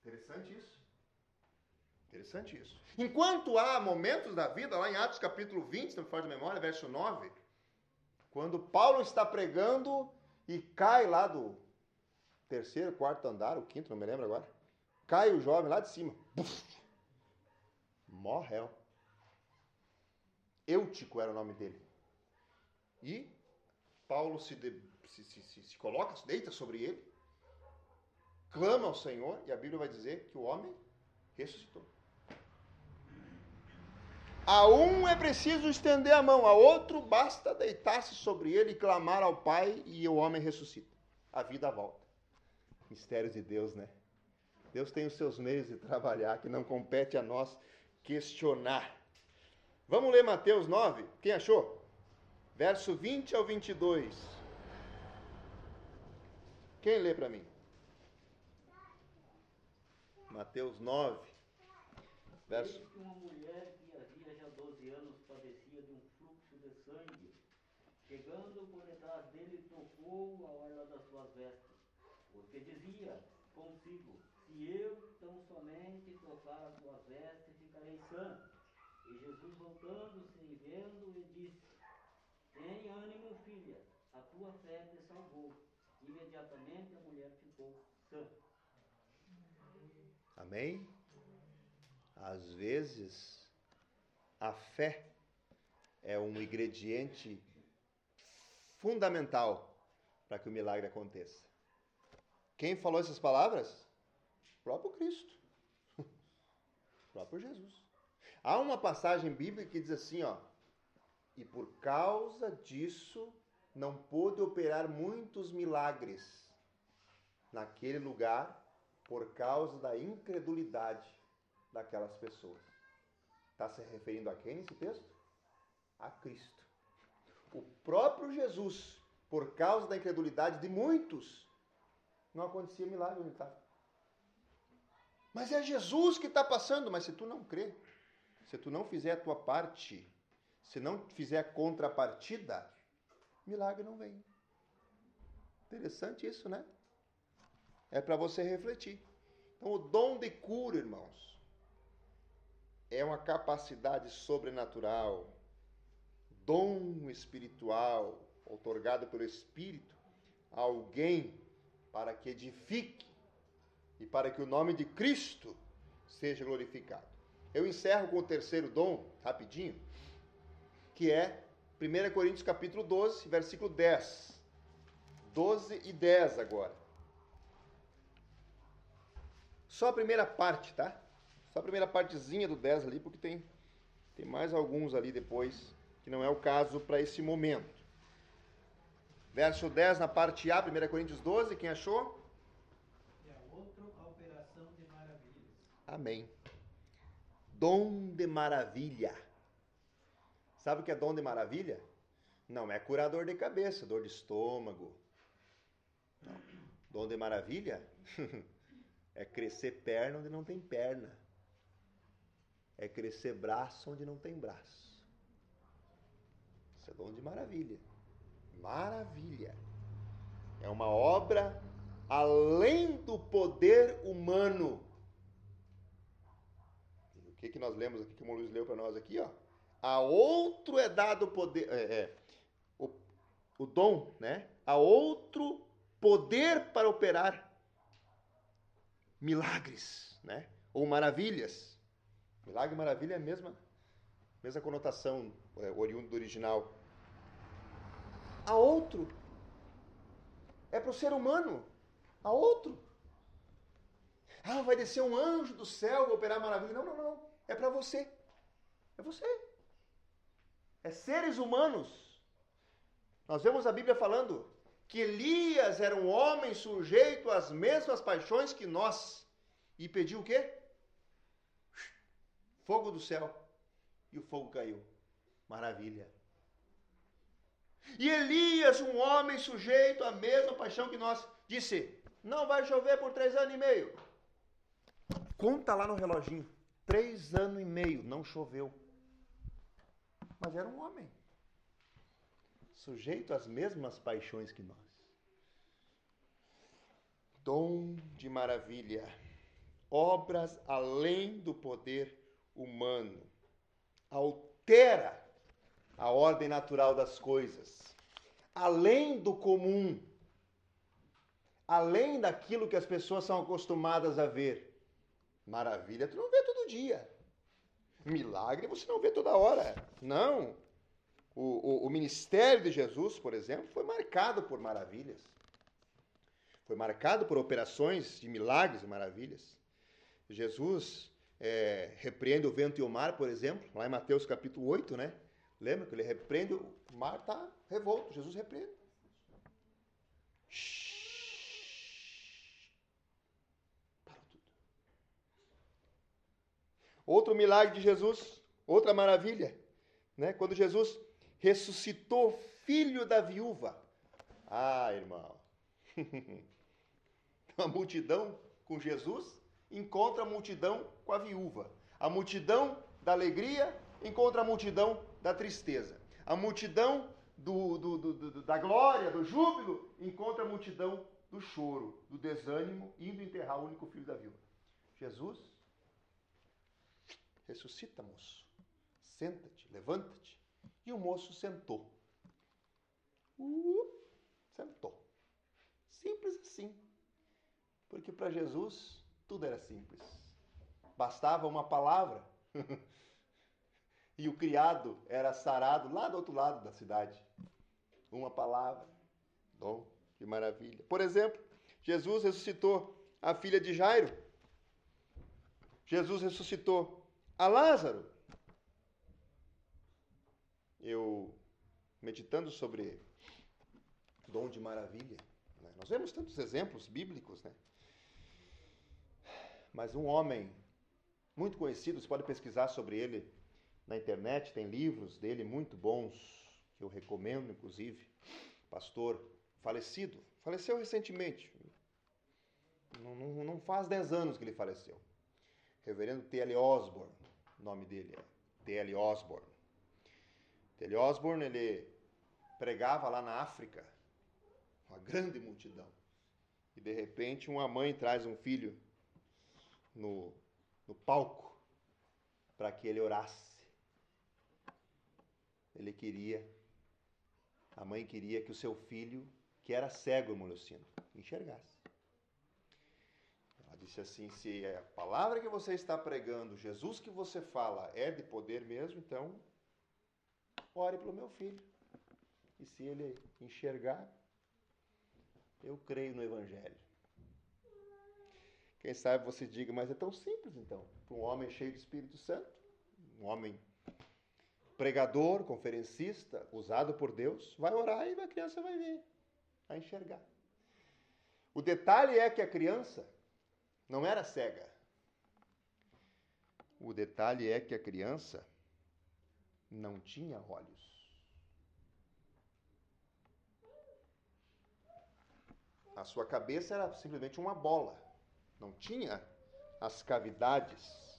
Interessante isso. Interessante isso. Enquanto há momentos da vida, lá em Atos capítulo 20, se não me faz de memória, verso 9, quando Paulo está pregando e cai lá do terceiro, quarto andar, o quinto, não me lembro agora, cai o jovem lá de cima. Morreu. Eutico era o nome dele. E Paulo se, de, se, se, se coloca, se deita sobre ele, clama ao Senhor, e a Bíblia vai dizer que o homem ressuscitou. A um é preciso estender a mão, a outro basta deitar-se sobre ele e clamar ao Pai, e o homem ressuscita. A vida volta. Mistérios de Deus, né? Deus tem os seus meios de trabalhar, que não compete a nós questionar. Vamos ler Mateus 9? Quem achou? Verso 20 ao 22. Quem lê para mim? Mateus 9, verso. Que uma mulher que havia já 12 anos padecia de um fluxo de sangue, chegando por detrás dele, tocou eu tão somente tocar as suas vestes, ficarei sã. E Jesus, voltando-se e vendo, lhe disse: Tem ânimo, filha, a tua fé te salvou. Imediatamente a mulher ficou sã. Amém? Às vezes, a fé é um ingrediente fundamental para que o milagre aconteça. Quem falou essas palavras? Próprio Cristo. O próprio Jesus. Há uma passagem bíblica que diz assim, ó: "E por causa disso não pôde operar muitos milagres naquele lugar por causa da incredulidade daquelas pessoas. Está se referindo a quem nesse texto? A Cristo. O próprio Jesus, por causa da incredulidade de muitos, não acontecia milagre onde estava. Mas é Jesus que está passando, mas se tu não crê, se tu não fizer a tua parte, se não fizer a contrapartida, milagre não vem. Interessante isso, né? É para você refletir. Então, o dom de cura, irmãos, é uma capacidade sobrenatural, dom espiritual, otorgado pelo Espírito a alguém para que edifique e para que o nome de Cristo seja glorificado. Eu encerro com o terceiro dom, rapidinho, que é 1 Coríntios capítulo 12, versículo 10. 12 e 10 agora. Só a primeira parte, tá? Só a primeira partezinha do 10 ali, porque tem, tem mais alguns ali depois, que não é o caso para esse momento. Verso 10 na parte A, 1 Coríntios 12, quem achou? E a outra, a operação de maravilhas. Amém. Dom de maravilha. Sabe o que é dom de maravilha? Não é curar dor de cabeça, dor de estômago. Não. Dom de maravilha é crescer perna onde não tem perna. É crescer braço onde não tem braço. Isso é dom de maravilha. Maravilha. É uma obra além do poder humano. Que, que nós lemos aqui, que o Luiz leu para nós aqui, ó? A outro é dado poder, é, é, o, o dom, né? A outro poder para operar milagres, né? Ou maravilhas. Milagre e maravilha é a mesma, mesma conotação é, oriundo do original a outro. É para o ser humano. A outro. Ah, vai descer um anjo do céu, operar maravilha. Não, não, não. É para você. É você. É seres humanos. Nós vemos a Bíblia falando que Elias era um homem sujeito às mesmas paixões que nós. E pediu o quê? Fogo do céu. E o fogo caiu. Maravilha. E Elias, um homem sujeito à mesma paixão que nós, disse: Não vai chover por três anos e meio. Conta lá no reloginho: três anos e meio não choveu. Mas era um homem, sujeito às mesmas paixões que nós. Dom de maravilha, obras além do poder humano, altera a ordem natural das coisas, além do comum, além daquilo que as pessoas são acostumadas a ver. Maravilha, tu não vê todo dia. Milagre você não vê toda hora. Não. O, o, o ministério de Jesus, por exemplo, foi marcado por maravilhas. Foi marcado por operações de milagres e maravilhas. Jesus é, repreende o vento e o mar, por exemplo, lá em Mateus capítulo 8, né? Lembra que ele repreende, o mar está revolto, Jesus repreende. Parou tudo. Outro milagre de Jesus, outra maravilha, né? Quando Jesus ressuscitou o filho da viúva. Ah, irmão. a multidão com Jesus encontra a multidão com a viúva. A multidão da alegria encontra a multidão da tristeza. A multidão do, do, do, da glória, do júbilo, encontra a multidão do choro, do desânimo, indo enterrar o único filho da viúva. Jesus ressuscita, moço. Senta-te, levanta-te. E o moço sentou. Uh, sentou. Simples assim. Porque para Jesus tudo era simples. Bastava uma palavra e o criado era sarado lá do outro lado da cidade. Uma palavra. Bom, que maravilha. Por exemplo, Jesus ressuscitou a filha de Jairo. Jesus ressuscitou a Lázaro. Eu, meditando sobre dom de maravilha, né? nós vemos tantos exemplos bíblicos, né? Mas um homem muito conhecido, você pode pesquisar sobre ele na internet, tem livros dele muito bons, que eu recomendo, inclusive. Pastor falecido, faleceu recentemente. Não, não, não faz 10 anos que ele faleceu. Reverendo T.L. Osborne, o nome dele é T.L. Osborne. T.L. Osborne, ele pregava lá na África, uma grande multidão. E de repente uma mãe traz um filho no, no palco para que ele orasse. Ele queria, a mãe queria que o seu filho, que era cego, Molocino, enxergasse. Disse assim: se a palavra que você está pregando, Jesus que você fala, é de poder mesmo, então ore pelo meu filho. E se ele enxergar, eu creio no Evangelho. Quem sabe você diga, mas é tão simples então. Para um homem cheio de Espírito Santo, um homem pregador, conferencista, usado por Deus, vai orar e a criança vai ver, vai enxergar. O detalhe é que a criança não era cega. O detalhe é que a criança não tinha olhos. A sua cabeça era simplesmente uma bola. Não tinha as cavidades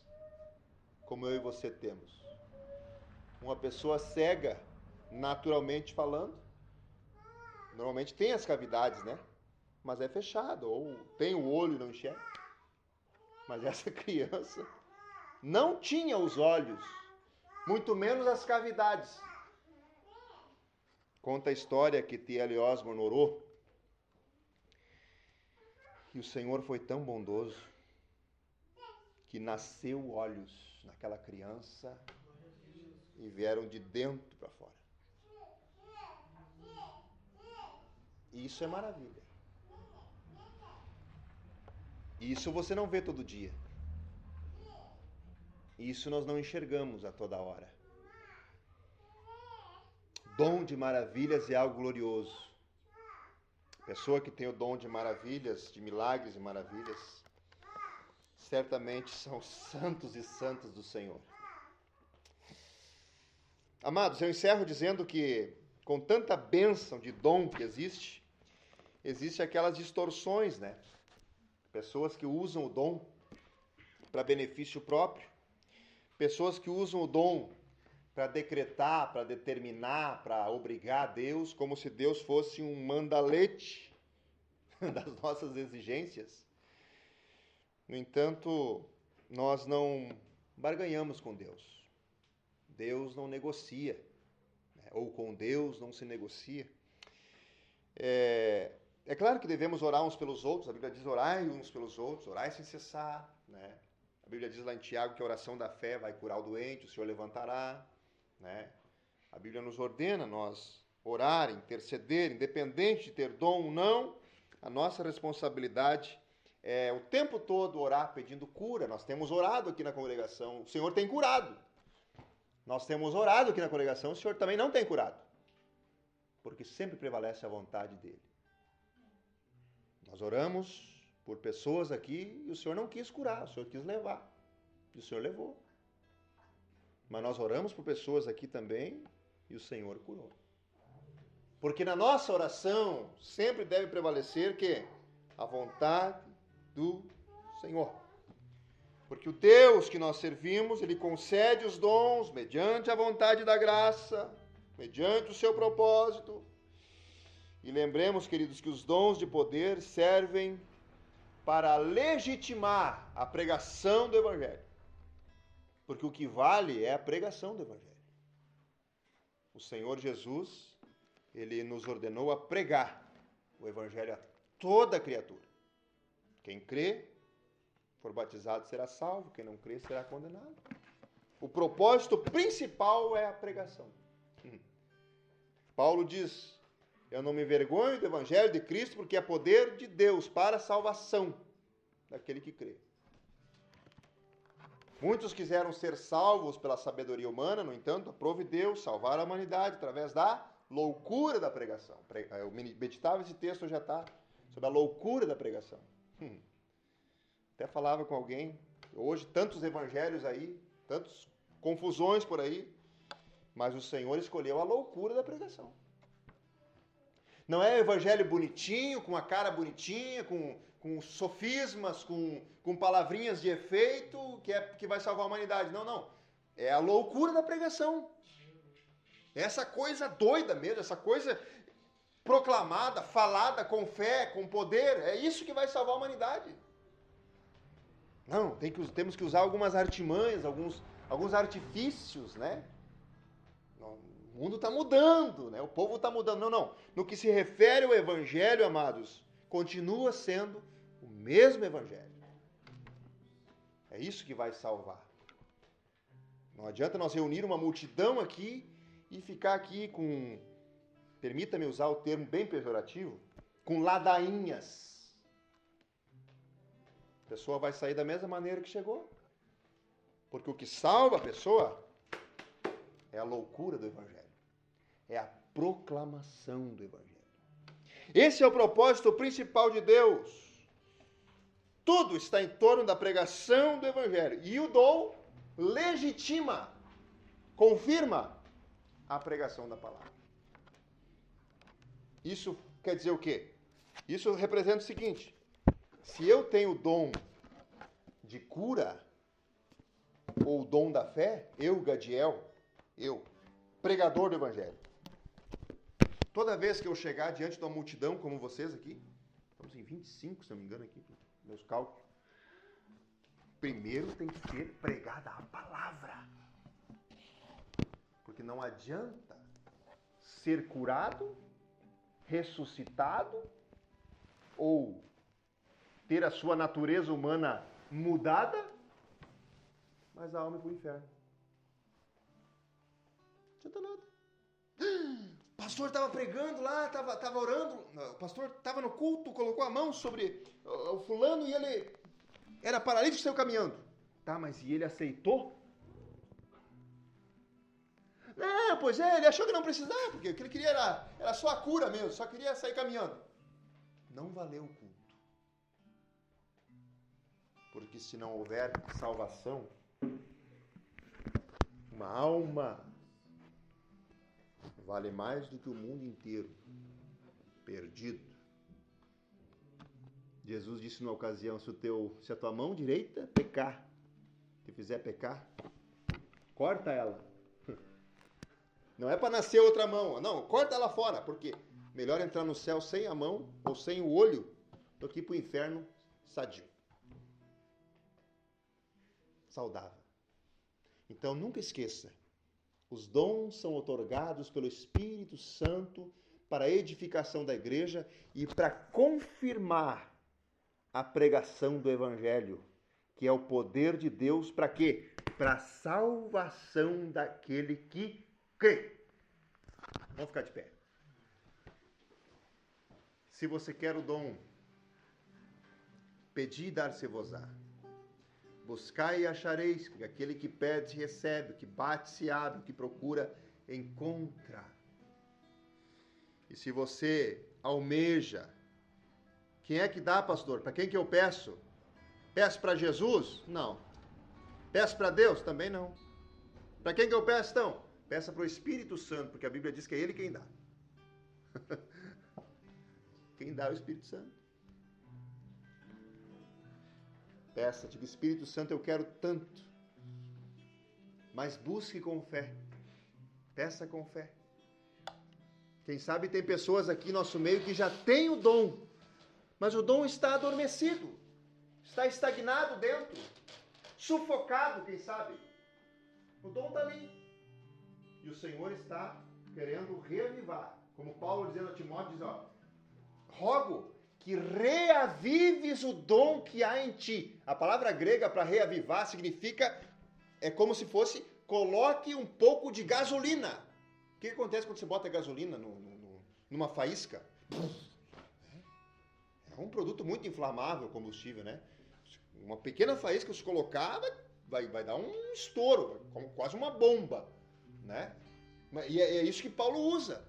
como eu e você temos. Uma pessoa cega, naturalmente falando, normalmente tem as cavidades, né? Mas é fechado, ou tem o olho e não enxerga. Mas essa criança não tinha os olhos, muito menos as cavidades. Conta a história que T.L. Osborne orou e o Senhor foi tão bondoso que nasceu olhos naquela criança e vieram de dentro para fora. E isso é maravilha. Isso você não vê todo dia. Isso nós não enxergamos a toda hora. Dom de maravilhas é algo glorioso. Pessoa que tem o dom de maravilhas, de milagres e maravilhas, certamente são santos e santas do Senhor. Amados, eu encerro dizendo que, com tanta bênção de dom que existe, existe aquelas distorções, né? Pessoas que usam o dom para benefício próprio, pessoas que usam o dom para decretar, para determinar, para obrigar Deus, como se Deus fosse um mandalete das nossas exigências. No entanto, nós não barganhamos com Deus. Deus não negocia, né? ou com Deus não se negocia. É, é claro que devemos orar uns pelos outros, a Bíblia diz orai uns pelos outros, orai sem cessar. Né? A Bíblia diz lá em Tiago que a oração da fé vai curar o doente, o Senhor levantará. Né? A Bíblia nos ordena nós orar, interceder, independente de ter dom ou não, a nossa responsabilidade é o tempo todo orar pedindo cura. Nós temos orado aqui na congregação, o Senhor tem curado. Nós temos orado aqui na congregação, o Senhor também não tem curado. Porque sempre prevalece a vontade dele. Nós oramos por pessoas aqui e o Senhor não quis curar, o Senhor quis levar. E o Senhor levou. Mas nós oramos por pessoas aqui também e o Senhor curou. Porque na nossa oração sempre deve prevalecer que a vontade do Senhor. Porque o Deus que nós servimos, ele concede os dons mediante a vontade da graça, mediante o seu propósito. E lembremos, queridos, que os dons de poder servem para legitimar a pregação do evangelho. Porque o que vale é a pregação do Evangelho. O Senhor Jesus, ele nos ordenou a pregar o Evangelho a toda criatura. Quem crê, for batizado, será salvo. Quem não crê, será condenado. O propósito principal é a pregação. Hum. Paulo diz: Eu não me envergonho do Evangelho de Cristo, porque é poder de Deus para a salvação daquele que crê. Muitos quiseram ser salvos pela sabedoria humana, no entanto, aprove Deus salvar a humanidade através da loucura da pregação. Eu meditava esse texto já está sobre a loucura da pregação. Hum. Até falava com alguém, hoje tantos evangelhos aí, tantas confusões por aí, mas o Senhor escolheu a loucura da pregação. Não é evangelho bonitinho, com a cara bonitinha, com com sofismas, com, com palavrinhas de efeito que, é, que vai salvar a humanidade. Não, não. É a loucura da pregação. Essa coisa doida mesmo, essa coisa proclamada, falada com fé, com poder, é isso que vai salvar a humanidade. Não, tem que, temos que usar algumas artimanhas, alguns, alguns artifícios, né? Mundo está mudando, né? O povo está mudando. Não, não. No que se refere ao evangelho, amados, continua sendo o mesmo Evangelho. É isso que vai salvar. Não adianta nós reunir uma multidão aqui e ficar aqui com, permita-me usar o termo bem pejorativo, com ladainhas. A pessoa vai sair da mesma maneira que chegou. Porque o que salva a pessoa é a loucura do Evangelho, é a proclamação do Evangelho. Esse é o propósito principal de Deus. Tudo está em torno da pregação do Evangelho. E o dom legitima, confirma a pregação da palavra. Isso quer dizer o quê? Isso representa o seguinte: se eu tenho o dom de cura, ou o dom da fé, eu, Gadiel, eu, pregador do Evangelho, toda vez que eu chegar diante de uma multidão como vocês aqui, estamos em 25, se não me engano, aqui, meus cálculos, primeiro tem que ser pregada a palavra. Porque não adianta ser curado, ressuscitado ou ter a sua natureza humana mudada, mas a alma é para o inferno. Não adianta nada. Pastor estava pregando lá, estava tava orando, o pastor estava no culto, colocou a mão sobre o fulano e ele era paralítico e saiu caminhando. Tá, mas e ele aceitou? Não, pois é, ele achou que não precisava, porque o que ele queria era, era só a cura mesmo, só queria sair caminhando. Não valeu o culto. Porque se não houver salvação, uma alma vale mais do que o mundo inteiro perdido. Jesus disse numa ocasião: se, o teu, se a tua mão direita pecar, te fizer pecar, corta ela. Não é para nascer outra mão, não, corta ela fora, porque melhor entrar no céu sem a mão ou sem o olho do que para o inferno sadio. Saudável. Então nunca esqueça: os dons são otorgados pelo Espírito Santo para a edificação da igreja e para confirmar a pregação do Evangelho, que é o poder de Deus para quê? Para a salvação daquele que crê. Vamos ficar de pé. Se você quer o dom, pedi e dar-se-vos-á. Buscai e achareis, porque aquele que pede recebe, o que bate se abre, o que procura encontra. E se você almeja, quem é que dá, pastor? Para quem que eu peço? Peço para Jesus? Não. Peço para Deus? Também não. Para quem que eu peço então? Peça para o Espírito Santo, porque a Bíblia diz que é Ele quem dá. quem dá é o Espírito Santo. Peça, diga Espírito Santo, eu quero tanto. Mas busque com fé. Peça com fé. Quem sabe tem pessoas aqui no nosso meio que já têm o dom, mas o dom está adormecido, está estagnado dentro, sufocado, quem sabe. O dom está ali. E o Senhor está querendo reavivar. Como Paulo dizendo a Timóteo, diz, ó, rogo que reavives o dom que há em ti. A palavra grega para reavivar significa, é como se fosse, coloque um pouco de gasolina. O que acontece quando você bota gasolina no, no, numa faísca? É um produto muito inflamável, combustível, né? Uma pequena faísca, se colocar, vai, vai dar um estouro, como quase uma bomba né? E é, é isso que Paulo usa.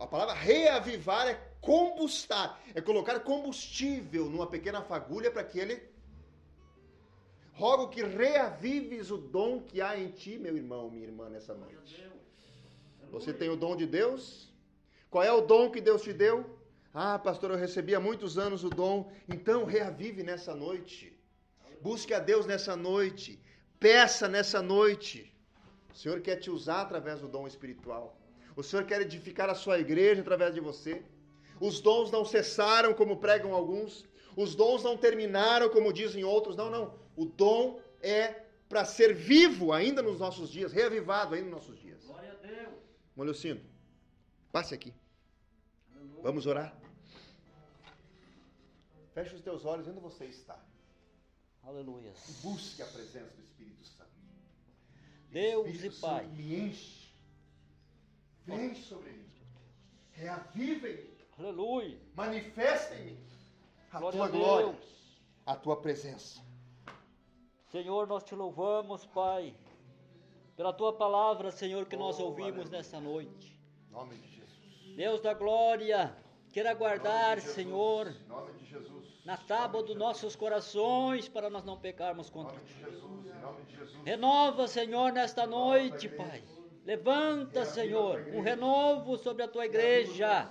A palavra reavivar é combustar, é colocar combustível numa pequena fagulha para que ele rogo que reavives o dom que há em ti, meu irmão, minha irmã, nessa noite. Você tem o dom de Deus? Qual é o dom que Deus te deu? Ah, pastor, eu recebi há muitos anos o dom. Então, reavive nessa noite. Busque a Deus nessa noite. Peça nessa noite. O Senhor quer te usar através do dom espiritual. O Senhor quer edificar a sua igreja através de você. Os dons não cessaram, como pregam alguns. Os dons não terminaram, como dizem outros. Não, não. O dom é para ser vivo ainda nos nossos dias, reavivado ainda nos nossos dias. Glória a Deus. Molhocino, passe aqui. Vamos orar? Feche os teus olhos onde você está. Aleluia. Busque a presença do Espírito Santo. Deus Espírito e Pai. Santo me enche. Vem sobre mim. Reaviva em mim. Aleluia. Manifesta em mim a Glória tua a glória, a tua presença. Senhor, nós te louvamos, Pai, pela tua palavra, Senhor, que nós Oh, ouvimos aleluia. nessa noite. Em nome de Jesus. Deus da glória, queira guardar. Senhor, nome de Jesus. na tábua dos nossos corações, para nós não pecarmos contra ti. de Jesus. Em nome de Jesus. Renova, Senhor, nesta noite, Pai. Levanta, Senhor, um renovo sobre a tua igreja.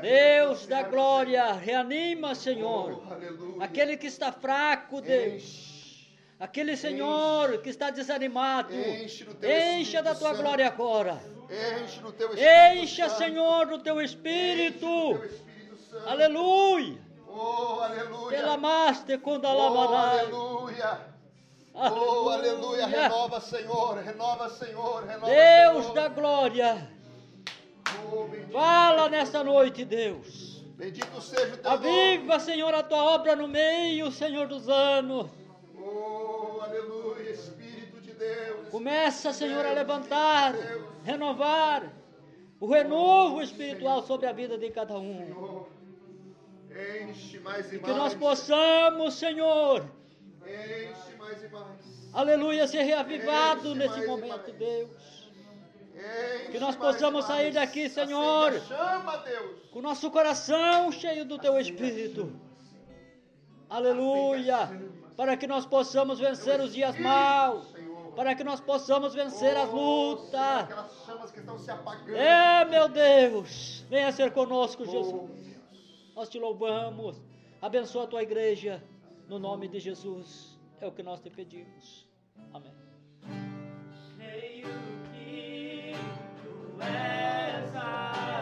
Deus da glória, reanima, Senhor, Oh, aquele que está fraco, Deus. Aquele Senhor que está desanimado, encha da tua glória agora. enche no teu Espírito Encha. Senhor, do teu Espírito. Aleluia. Oh, aleluia. Pela master Oh, condalamanai. aleluia. Oh, aleluia. Renova, Senhor. Renova, Senhor. Renova, Deus Senhor. da glória. Fala nessa noite, Deus. bendito seja o teu nome. Aviva, Senhor, a tua obra no meio, Senhor dos anos. Oh, aleluia. Espírito de Deus. Começa, Senhor, a levantar, renovar o renovo espiritual sobre a vida de cada um. Senhor, Enche mais e Que mais. nós possamos, Senhor, Enche mais e mais. aleluia, ser reavivado nesse momento. Deus. Que nós possamos sair daqui, Senhor. Deus. Com nosso coração cheio do teu Espírito. Aleluia. Para que nós possamos vencer os dias maus. Para que nós possamos vencer as lutas. Aquelas chamas que estão se apagando. É, meu Deus, venha ser conosco, Oh, Jesus. Nós te louvamos. Abençoa a tua igreja. No nome de Jesus. É o que nós te pedimos. Amém. bless us.